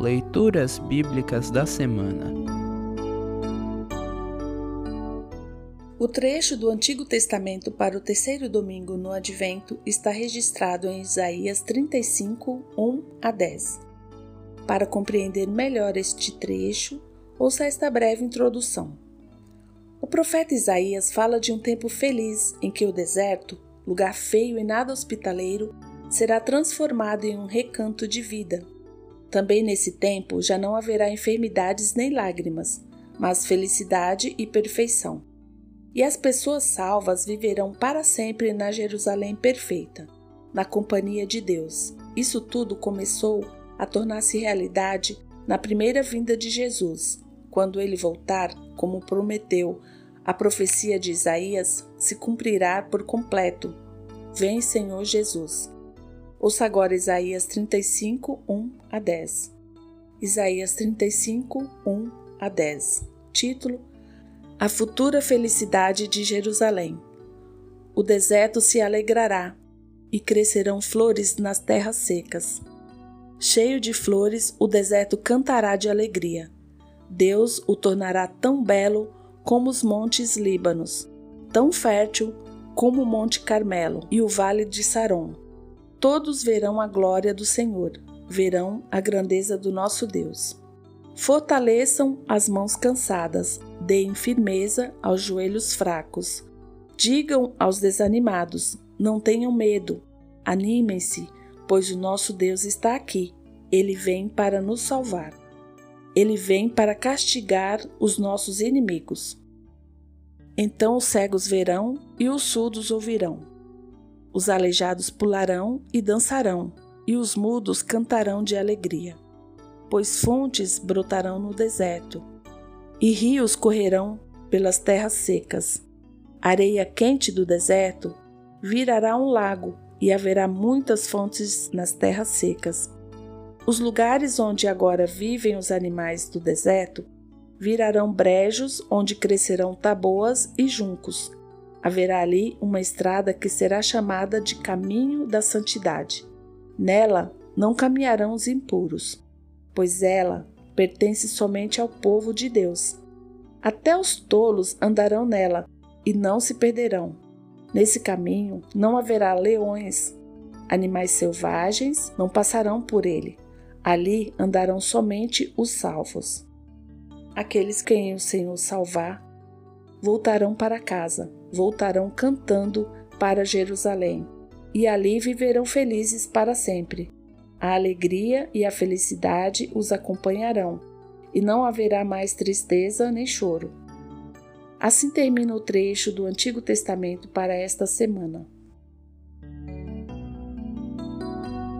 Leituras Bíblicas da Semana. O trecho do Antigo Testamento para o terceiro domingo no Advento está registrado em Isaías 35, 1 a 10. Para compreender melhor este trecho, ouça esta breve introdução. O profeta Isaías fala de um tempo feliz em que o deserto, lugar feio e nada hospitaleiro, será transformado em um recanto de vida também nesse tempo já não haverá enfermidades nem lágrimas, mas felicidade e perfeição. E as pessoas salvas viverão para sempre na Jerusalém perfeita, na companhia de Deus. Isso tudo começou a tornar-se realidade na primeira vinda de Jesus, quando ele voltar, como prometeu, a profecia de Isaías se cumprirá por completo. Vem, Senhor Jesus. Ouça agora Isaías 35, 1 a 10. Isaías 35, 1 a 10. Título: A futura felicidade de Jerusalém. O deserto se alegrará e crescerão flores nas terras secas. Cheio de flores, o deserto cantará de alegria. Deus o tornará tão belo como os montes Líbanos, tão fértil como o Monte Carmelo e o Vale de Saron todos verão a glória do Senhor, verão a grandeza do nosso Deus. Fortaleçam as mãos cansadas, deem firmeza aos joelhos fracos. Digam aos desanimados: não tenham medo, animem-se, pois o nosso Deus está aqui. Ele vem para nos salvar. Ele vem para castigar os nossos inimigos. Então os cegos verão e os surdos ouvirão. Os aleijados pularão e dançarão, e os mudos cantarão de alegria. Pois fontes brotarão no deserto, e rios correrão pelas terras secas. Areia quente do deserto virará um lago, e haverá muitas fontes nas terras secas. Os lugares onde agora vivem os animais do deserto virarão brejos onde crescerão taboas e juncos, Haverá ali uma estrada que será chamada de Caminho da Santidade. Nela não caminharão os impuros, pois ela pertence somente ao povo de Deus. Até os tolos andarão nela e não se perderão. Nesse caminho não haverá leões, animais selvagens não passarão por ele. Ali andarão somente os salvos. Aqueles quem o Senhor salvar voltarão para casa, voltarão cantando para Jerusalém, e ali viverão felizes para sempre. A alegria e a felicidade os acompanharão, e não haverá mais tristeza nem choro. Assim termina o trecho do Antigo Testamento para esta semana.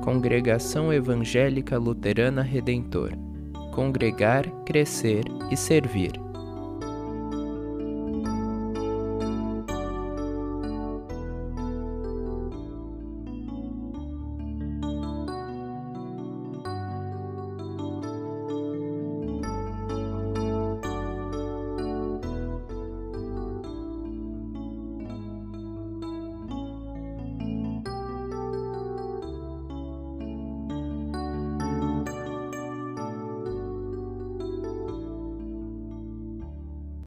Congregação Evangélica Luterana Redentor Congregar, Crescer e Servir.